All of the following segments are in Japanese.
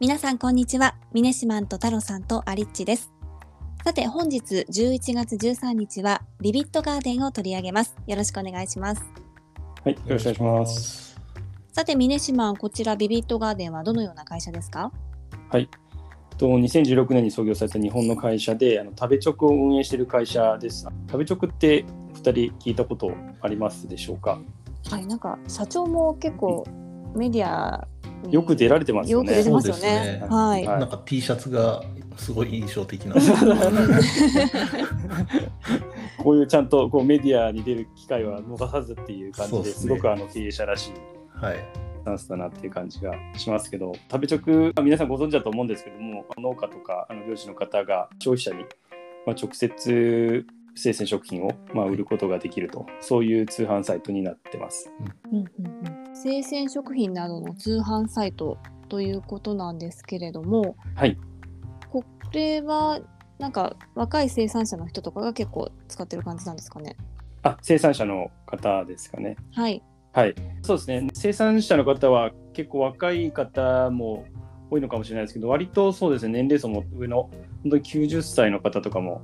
皆さんこんにちは。ミネシマンと太郎さんとアリッチです。さて本日11月13日はビビットガーデンを取り上げます。よろしくお願いします。はい、よろしくお願いします。さてミネシマン、こちらビビットガーデンはどのような会社ですか？はい。と2016年に創業された日本の会社で、あの食べチョクを運営している会社です。食べチョクって2人聞いたことありますでしょうか？はい、なんか社長も結構メディアによく出られてますよね。よく出てますよそうですね。ねはい。はいなんか T シャツがすごい印象的な。こういうちゃんとこうメディアに出る機会は逃さずっていう感じで、すごくあの経営者らしいはい。スタンスだなっていう感じがしますけど、食べチョク、まあ皆さんご存知だと思うんですけども、農家とかあの漁師の方が消費者に、まあ、直接生鮮食品をまあ売ることができると、そういう通販サイトになってます。うんうんうん生鮮食品などの通販サイトということなんですけれども、はい。これはなんか若い生産者の人とかが結構使ってる感じなんですかね？あ、生産者の方ですかね。はい。はい。そうですね。生産者の方は結構若い方も多いのかもしれないですけど、割とそうですね、年齢層も上の本当に90歳の方とかも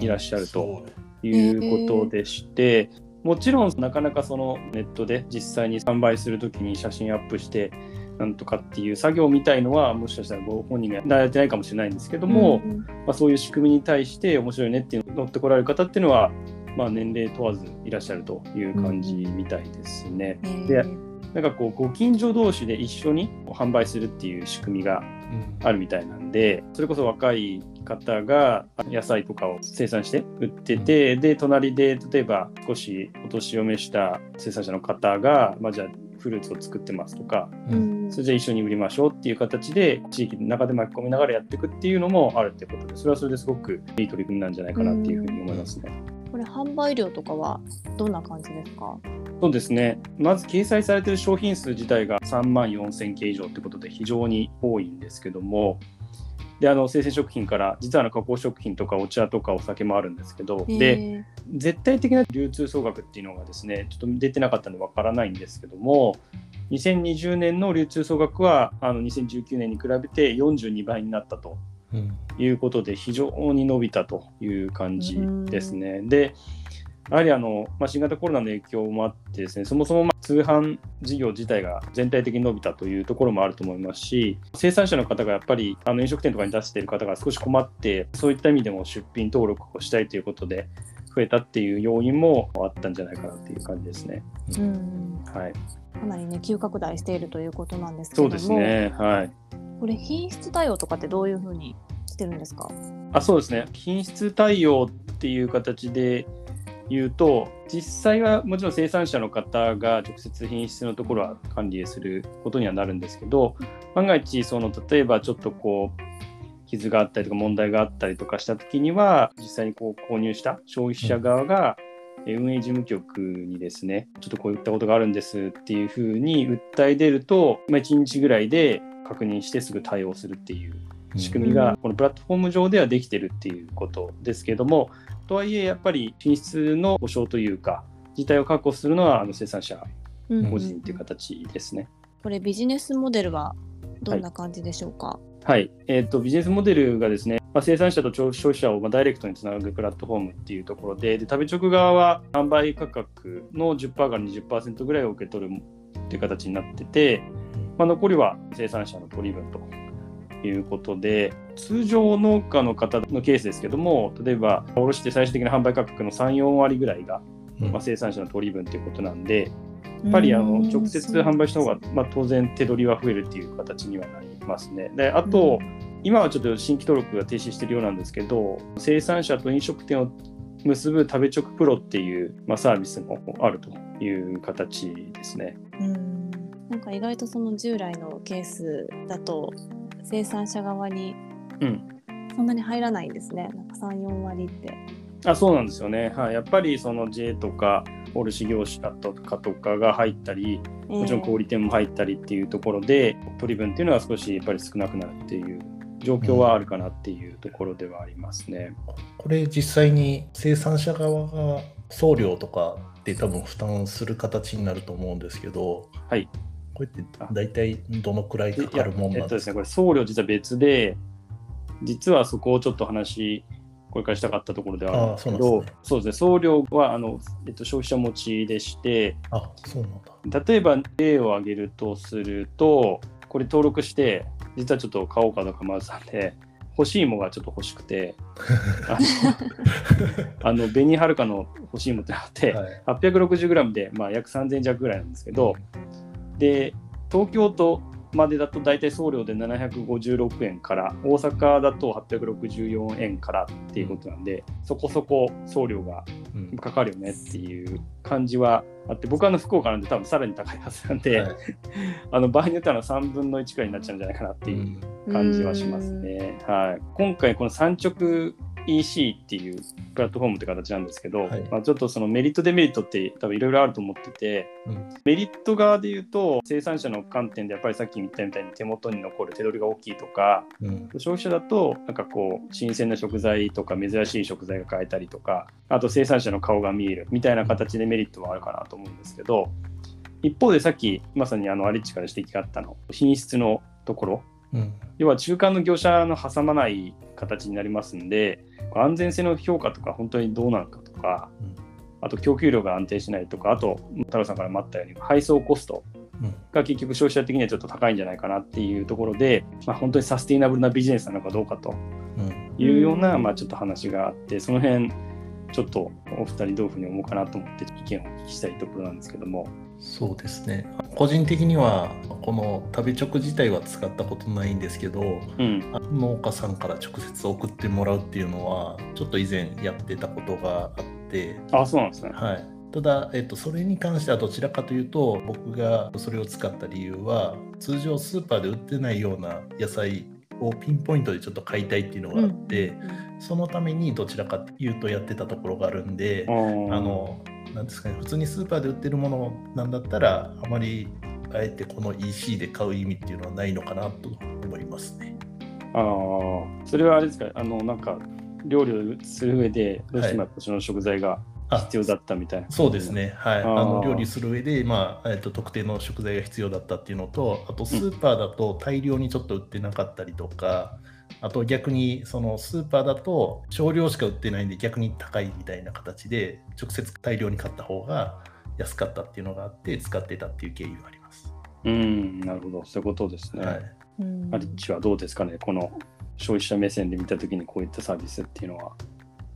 いらっしゃると。いうことでして、もちろんなかなかそのネットで実際に販売するときに写真アップしてなんとかっていう作業みたいのはもしかしたらご本人が慣れてないかもしれないんですけども、うんうん。まあ、そういう仕組みに対して面白いねっていうのを乗ってこられる方っていうのは、まあ、年齢問わずいらっしゃるという感じみたいですね。えーでなんかこうご近所同士で一緒に販売するっていう仕組みがあるみたいなんでそれこそ若い方が野菜とかを生産して売ってて、で隣で例えば少しお年を召した生産者の方が、まあ、じゃあフルーツを作ってますとかうん。それじゃあ一緒に売りましょうっていう形で地域の中で巻き込みながらやっていくっていうのもあるってことでそれはそれですごくいい取り組みなんじゃないかなっていうふうに思いますね。これ販売量とかはどんな感じですか？そうですね。まず掲載されている商品数自体が3万4000件以上ってことで非常に多いんですけども、で、あの、生鮮食品から、実はあの加工食品とかお茶とかお酒もあるんですけど、で、え絶対的な流通総額っていうのがですね、ちょっと出てなかったのでわからないんですけども、2020年の流通総額は、あの、2019年に比べて42倍になったとうんいうことで非常に伸びたという感じですね。でやはりあの、まあ、新型コロナの影響もあってですねそもそもまあ通販事業自体が全体的に伸びたというところもあると思いますし生産者の方がやっぱりあの飲食店とかに出している方が少し困ってそういった意味でも出品登録をしたいということで増えたっていう要因もあったんじゃないかなっていう感じですね。ーうんはい、かなりね急拡大しているということなんですけそうれども、ですね。はい。これ品質対応とかってどういうふうにしてるんですか？あそうですね品質対応っていう形で言うと実際はもちろん生産者の方が直接品質のところは管理することにはなるんですけど万が一その例えばちょっとこう傷があったりとか問題があったりとかした時には実際にこう購入した消費者側がえー運営事務局にですねちょっとこういったことがあるんですっていうふうに訴え出ると、まあ、1日ぐらいで確認してすぐ対応するっていう仕組みがこのプラットフォーム上ではできてるっていうことですけれどもとはいえやっぱり品質の保証というか自体を確保するのはあの生産者うんうん個人っていう形ですね。これビジネスモデルはどんな感じでしょうか？はい、えー、とビジネスモデルがですね、まあ、生産者と消費者をまあダイレクトにつなぐプラットフォームっていうところでで食べ直側は販売価格の10%から20%ぐらいを受け取るっていう形になってて、まあ、残りは生産者の取り分ということで通常農家の方のケースですけども例えば卸して最終的な販売価格の34割ぐらいが、うんまあ、生産者の取り分ということなんでやっぱりあのうん直接販売した方が、まあ、当然手取りは増えるっていう形にはなりますね。であと、今はちょっと新規登録が停止しているようなんですけど生産者と飲食店を結ぶ食べ直プロっていう、まあ、サービスもあるという形ですね。うんなんか意外とその従来のケースだと生産者側にうんそんなに入らないんですね。なんか3、4割って。あそうなんですよね、はい、やっぱりその J とか卸業者とかとかが入ったりもちろん小売店も入ったりっていうところで、取り分っていうのは少しやっぱり少なくなるっていう状況はあるかなっていうところではありますね。これ実際に生産者側が送料とかで多分負担する形になると思うんですけど、はいこれって大体どのくらいかかるもんえっとですね、なんですかこれ送料実は別で、実はそこをちょっと話、これからしたかったところではあるんですけあど、そうなんですねそうですね、送料はあの、えっと、消費者持ちでして、あ、そうなんだ。例えば例を挙げるとすると、これ登録して、実はちょっと買おうかどうか迷ってたんで、欲しい芋がちょっと欲しくて、あの、紅はるかの欲しい芋ってあって、はい。860g で、まあ、約3000弱ぐらいなんですけど、で東京都までだと大体送料で756円から大阪だと864円からっていうことなんで、そこそこ送料がうん。かかるよねっていう感じはあって僕はあの福岡なんで多分さらに高いはずなんで、はい。あの場合によっては3分の1くらいになっちゃうんじゃないかなっていううん。感じはしますね。はい、今回この産直 EC っていうプラットフォームって形なんですけど、はい。まあ、ちょっとそのメリットデメリットって多分いろいろあると思ってて、うん。メリット側で言うと生産者の観点でやっぱりさっき言ったみたいに手元に残る手取りが大きいとかうん。消費者だとなんかこう新鮮な食材とか珍しい食材が買えたりとかあと生産者の顔が見えるみたいな形でメリットはあるかなと思うんですけど一方でさっきまさにあのアリッチから指摘があったの品質のところ。うん。要は中間の業者の挟まない形になりますんで安全性の評価とか本当にどうなのかとかうん。あと供給量が安定しないとかあと太郎さんからもあったように配送コストうん。が結局消費者的にはちょっと高いんじゃないかなっていうところで、まあ、本当にサステイナブルなビジネスなのかどうかとうん。いうような、うんまあ、ちょっと話があってその辺ちょっとお二人どういうふうに思うかなと思って意見をお聞きしたいところなんですけども。そうですね個人的にはこの食べ直自体は使ったことないんですけどうん農家さんから直接送ってもらうっていうのはちょっと以前やってたことがあってあそうなんですね。はい、ただ、えっと、それに関してはどちらかというと僕がそれを使った理由は通常スーパーで売ってないような野菜をピンポイントでちょっと買いたいっていうのがあって、そのためにどちらかというとやってたところがあるんで、ああのなんですかね普通にスーパーで売ってるものなんだったらあまりあえてこの EC で買う意味っていうのはないのかなと思いますね。あー。それはあれですか？あのなんか料理をする上でどうしてもその食材があ必要だったみたいな。そうですね、はい、あの料理する上で、まあえっと特定の食材が必要だったっていうのと、あとスーパーだと大量にちょっと売ってなかったりとか、あと逆にそのスーパーだと少量しか売ってないんで逆に高いみたいな形で直接大量に買った方が安かったっていうのがあって使ってたっていう経緯があります。うんなるほどそういうことですね。はい、うんアリッチはどうですかね？この消費者目線で見たときにこういったサービスっていうのは。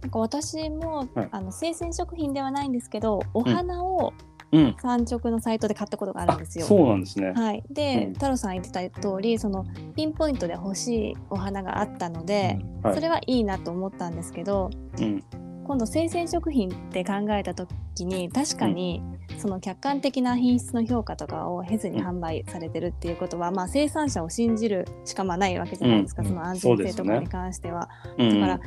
なんか私も、はい。あの生鮮食品ではないんですけどお花をうん、産直のサイトで買ったことがあるんあですよ。そうなんですね。はい、で、うん。太郎さん言ってた通りそのピンポイントで欲しいお花があったので、はい、それはいいなと思ったんですけどうん。今度生鮮食品って考えた時に確かにその客観的な品質の評価とかを経ずに販売されてるっていうことは、まあ、生産者を信じるしかまあないわけじゃないですか、うん。その安全性とかに関しては。うん。だから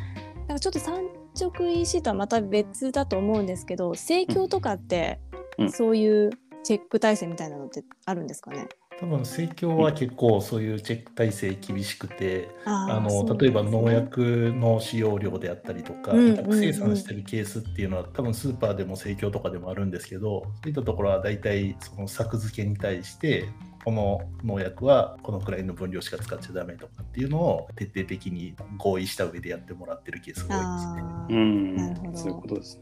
なんかちょっと産直 EC とはまた別だと思うんですけど生協とかってうん。そういうチェック体制みたいなのってあるんですかね、多分生協は結構そういうチェック体制厳しくて、あのあーそうなん例えば農薬の使用量であったりとか、うん委託生産してるケースっていうのは多分スーパーでも生協とかでもあるんですけどそういったところは大体その作付けに対してこの農薬はこのくらいの分量しか使っちゃダメとかっていうのを徹底的に合意した上でやってもらってるケースが多いですね。うんなるほどそういうことです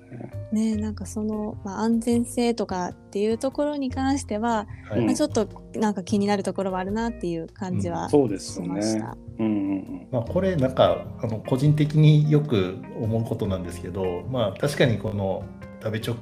ね。ねなんかその、まあ、安全性とかっていうところに関しては、はいうんまあ、ちょっとなんか気になるところはあるなっていう感じはそうですよねしました。。うんうんまあ、これなんかあの個人的によく思うことなんですけど、まあ、確かにこの食べ直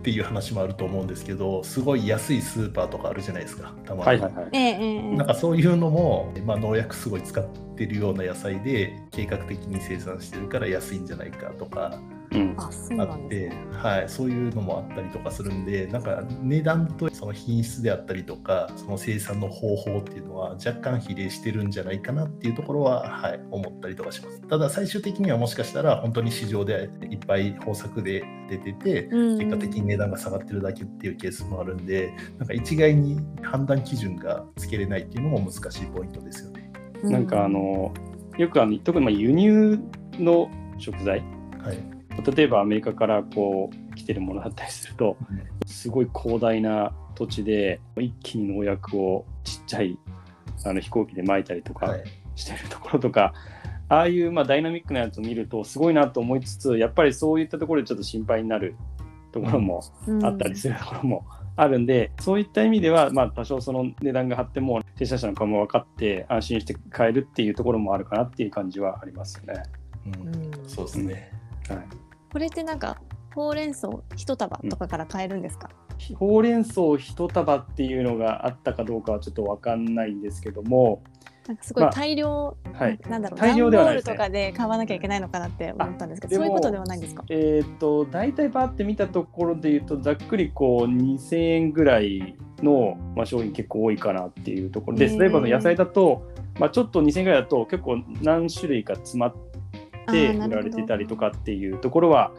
っていう話もあると思うんですけどすごい安いスーパーとかあるじゃないですかたまに、はいはいはい。ええええええなんかそういうのも、まあ、農薬すごい使ってるような野菜で計画的に生産してるから安いんじゃないかとかうんあそうあってはい、そういうのもあったりとかするんでなんか値段とその品質であったりとかその生産の方法っていうのは若干比例してるんじゃないかなっていうところは、はい、思ったりとかします。ただ最終的にはもしかしたら本当に市場でいっぱい豊作で出ててうん。結果的に値段が下がってるだけっていうケースもあるんでなんか一概に判断基準がつけれないっていうのも難しいポイントですよね。なんかあのよくあの特にまあ輸入の食材はい例えばアメリカからこう来てるものだったりするとすごい広大な土地で一気に農薬をちっちゃいあの飛行機で撒いたりとかはいしてるところとか、ああいうまあダイナミックなやつを見るとすごいなと思いつつやっぱりそういったところでちょっと心配になるところもうんあったりするところもあるんで、そういった意味では、まあ、多少その値段が張っても生産者の顔も分かって安心して買えるっていうところもあるかなっていう感じはありますよね。うんうんそうですね。はい。これってなんかほうれん草一束とかから買えるんですか、ほうれん草一束っていうのがあったかどうかはちょっと分かんないんですけども、なんかすごいまあ大量、はい。なんだろう大量ではないですね。段ボールとかで買わなきゃいけないのかなって思ったんですけどそういうことではないんですか？えー、と大体バーって見たところで言うとざっくりこう2000円ぐらいの、まあ、商品結構多いかなっていうところで例えばの野菜だと、まあ、ちょっと2000円ぐらいだと結構何種類か詰まってあーなるほど売られてたりとかっていうところは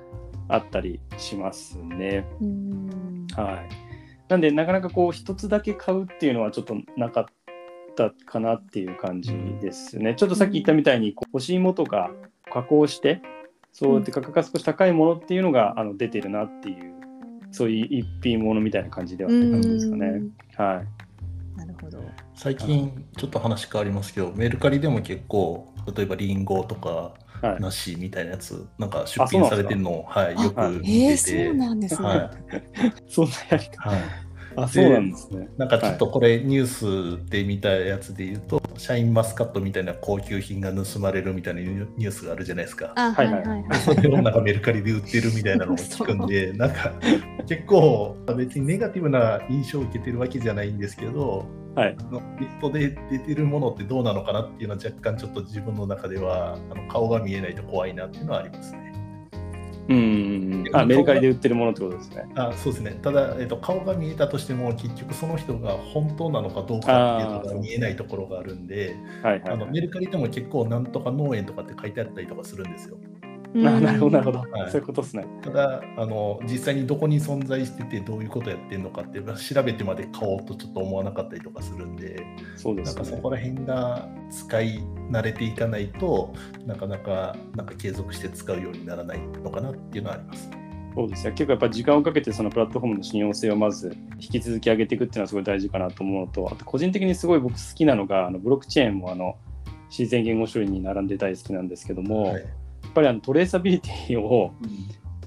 あったりしますね。はい、なんでなかなかこう一つだけ買うっていうのはちょっとなかったかなっていう感じですね。ちょっとさっき言ったみたいにこう干し芋とか加工してそうやって価格が少し高いものっていうのがあの出てるなっていうそういう一品物みたいな感じではって感じですかね。はい。なるほど。最近ちょっと話変わりますけど、メルカリでも結構、例えばリンゴとかはい。梨みたいなやつ、なんか出品されてるのを、はい、あよくはいえー、見てて、そうなんですね。はい そんなやり方。はい。あ、そうなんですね。なんかちょっとこれニュースで見たやつで言うと、シャインマスカットみたいな高級品が盗まれるみたいなニュースがあるじゃないですか。あ、はははいいはいいはい。それをなんかメルカリで売ってるみたいなのを聞くんで、なんか結構別にネガティブな印象を受けてるわけじゃないんですけど、はい。ネットで出てるものってどうなのかなっていうのは若干ちょっと自分の中ではあの顔が見えないと怖いなっていうのはありますね。うん。あ、メルカリで売ってるものってことですね。あそうですねただ、えっと、顔が見えたとしても結局その人が本当なのかどうかっていうのが見えないところがあるんではいはい、あのはい。メルカリでも結構なんとか農園とかって書いてあったりとかするんですよ。あなるほど、なるほど。はいそういうことですね。ただあの実際にどこに存在しててどういうことやってるのかってまあ調べてまで買おうとちょっと思わなかったりとかするんでそうですねなんかそ。こら辺が使い慣れていかないとなかなかなんか継続して使うようにならないのかなっていうのはあります。そうですね。結構やっぱ時間をかけてそのプラットフォームの信用性をまず引き続き上げていくっていうのはすごい大事かなと思うのと、あと個人的にすごい僕好きなのが、あのブロックチェーンもあの自然言語処理に並んで大好きなんですけども、はいぱりあのトレーサビリティを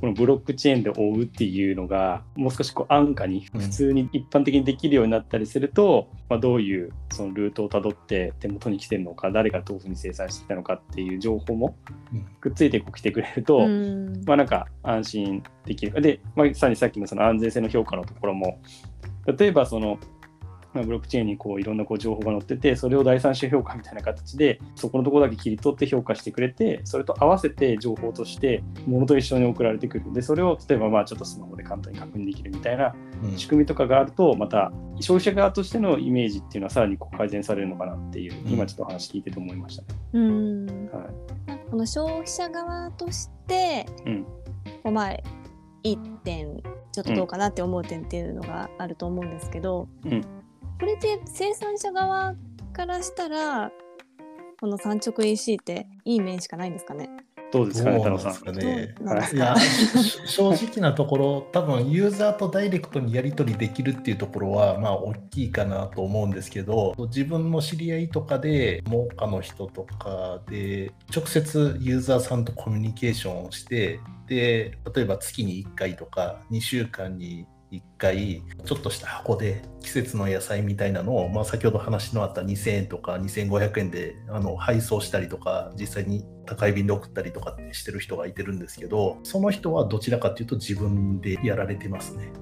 このブロックチェーンで追うっていうのがもう少しこう安価にうん普通に一般的にできるようになったりすると、まあ、どういうそのルートをたどって手元に来てるのか誰がどういうふうに生産してきたのかっていう情報もうん。くっついてこう来てくれると、うん。まあなんか安心できる。で、まあ、さらにさっきのその安全性の評価のところも、例えばその、まあブロックチェーンにこういろんなこう情報が載ってて、それを第三者評価みたいな形で、そこのところだけ切り取って評価してくれて、それと合わせて情報として、ものと一緒に送られてくる。で、それを例えばまあちょっとスマホで簡単に確認できるみたいなうん仕組みとかがあると、また消費者側としてのイメージっていうのはさらにこう改善されるのかなっていう、うん今ちょっとお話聞いてて思いましたね。うんはい。この消費者側として、うんこうまあいい点ちょっとどうかなって思う点っていうのがあると思うんですけど、うんこれで生産者側からしたらこの産直 EC っていい面しかないんですかね？どうですかね、太郎さん。なんですかね？いやし正直なところ、多分ユーザーとダイレクトにやり取りできるっていうところは、まあ、大きいかなと思うんですけど、自分の知り合いとかで、農家の人とかで、直接ユーザーさんとコミュニケーションをして、で例えば月に1回とか、2週間に1回、ちょっとした箱で季節の野菜みたいなのを、まあ、先ほど話のあった2000円とか2500円であの配送したりとか、実際に高い便で送ったりとかってしてる人がいてるんですけど、その人はどちらかというと自分でやられてますね。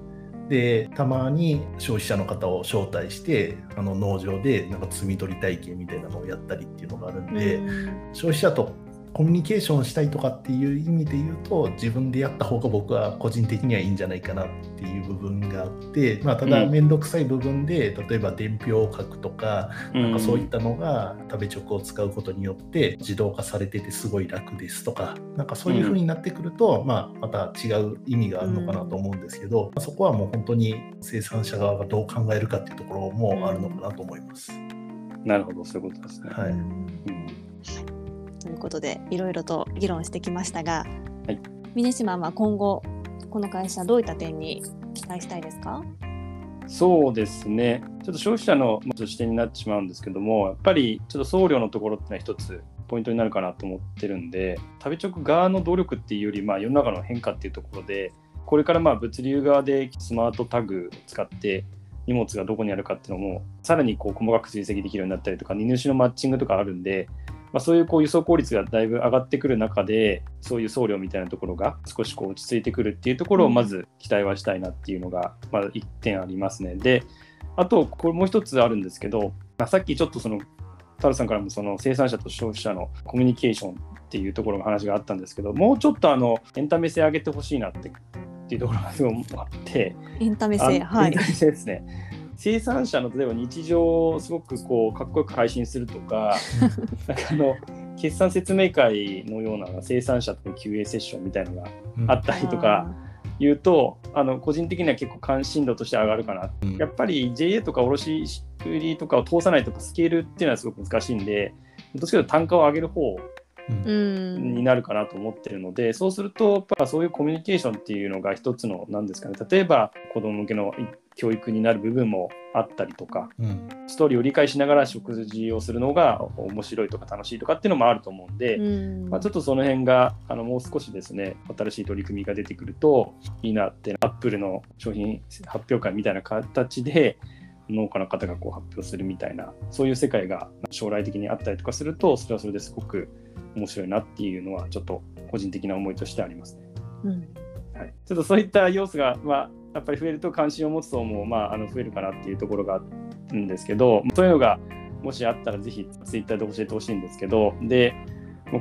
で、たまに消費者の方を招待して、あの農場でなんか摘み取り体験みたいなのをやったりっていうのがあるんで、うん消費者とコミュニケーションしたいとかっていう意味で言うと自分でやった方が僕は個人的にはいいんじゃないかなっていう部分があって、まあ、ただうん。面倒くさい部分で、例えば伝票を書くとかなんかそういっんたのが食べ直を使うことによって自動化されててすごい楽ですとかなんかそういう風になってくると、まあ、また違う意味があるのかなと思うんですけど、そこはもう本当に生産者側がどう考えるかっていうところもあるのかなと思います。なるほど、そういうことですね。はい。うん。ということでいろいろと議論してきましたが、はい。峰島は今後この会社どういった点に伝えしたいですか？そうですね。ちょっと消費者の視点になってしまうんですけどもやっぱりちょっと送料のところってのは一つポイントになるかなと思ってるんで食べ直側の努力っていうより、まあ、世の中の変化っていうところでこれからまあ物流側でスマートタグを使って荷物がどこにあるかっていうのもさらにこう細かく追跡できるようになったりとか荷主のマッチングとかあるんで、まあ、そういうこう輸送効率がだいぶ上がってくる中でそういう送料みたいなところが少しこう落ち着いてくるっていうところをまず期待はしたいなっていうのがまあ1点ありますね。であとこれもう一つあるんですけど、まあ、さっきちょっとそのタルさんからもその生産者と消費者のコミュニケーションっていうところの話があったんですけどもうちょっとあのエンタメ性上げてほしいなってっていうところがすごいあって。エンタメ性はい。エンタメ性ですね生産者の例えば日常をすごくこうかっこよく配信するとか なんかあの決算説明会のような生産者との QA セッションみたいのがあったりとか言うと、あの個人的には結構関心度として上がるかな、うん。やっぱり JA とか卸売とかを通さないとスケールっていうのはすごく難しいんでどっちかというと単価を上げる方うん。うんになるかなと思ってるので、そうするとやっぱそういうコミュニケーションっていうのが一つの何ですかね。例えば子ども向けの教育になる部分もあったりとかうん。ストーリーを理解しながら食事をするのが面白いとか楽しいとかっていうのもあると思うんで、うん。まあ、ちょっとその辺があのもう少しですね新しい取り組みが出てくるといいなってアップルの商品発表会みたいな形で農家の方がこう発表するみたいなそういう世界が将来的にあったりとかするとそれはそれですごく面白いなっていうのはちょっと個人的な思いとしてありますね。うん。はい、ちょっとそういった要素が、まあ、やっぱり増えると関心を持つ層も、まあ、あの増えるかなっていうところがあるんですけどそういうのがもしあったらぜひツイッターで教えてほしいんですけどで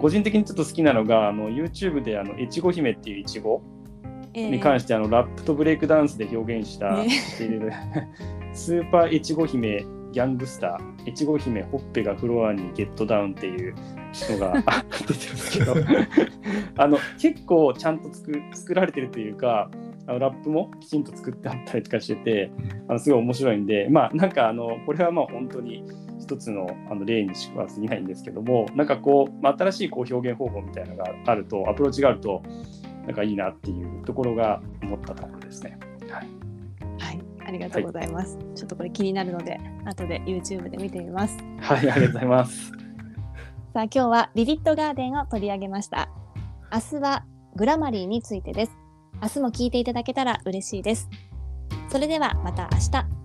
個人的にちょっと好きなのがあの YouTube であの越後姫っていうイチゴえ。に関してあのラップとブレイクダンスで表現した、ね。している スーパー越後姫ギャングスター越後姫ほっぺがフロアにゲットダウンっていうのがあ 出てるんですけどあの結構ちゃんと作作られてるというかあのラップもきちんと作ってあったりとかしててあのすごい面白いんでまあなんかあのこれはまあ本当に一つのあの例にしか過ぎないんですけどもなんかこう、まあ、新しいこう表現方法みたいなのがあるとアプローチがあるとなんかいいなっていうところが思ったところですね。はい。はい。ありがとうございます、ちょっとこれ気になるので後で YouTube で見てみます。はい、ありがとうございます。さあ今日はビビットガーデンを取り上げました。明日はグラマリーについてです明日も聞いていただけたら嬉しいです。それではまた明日。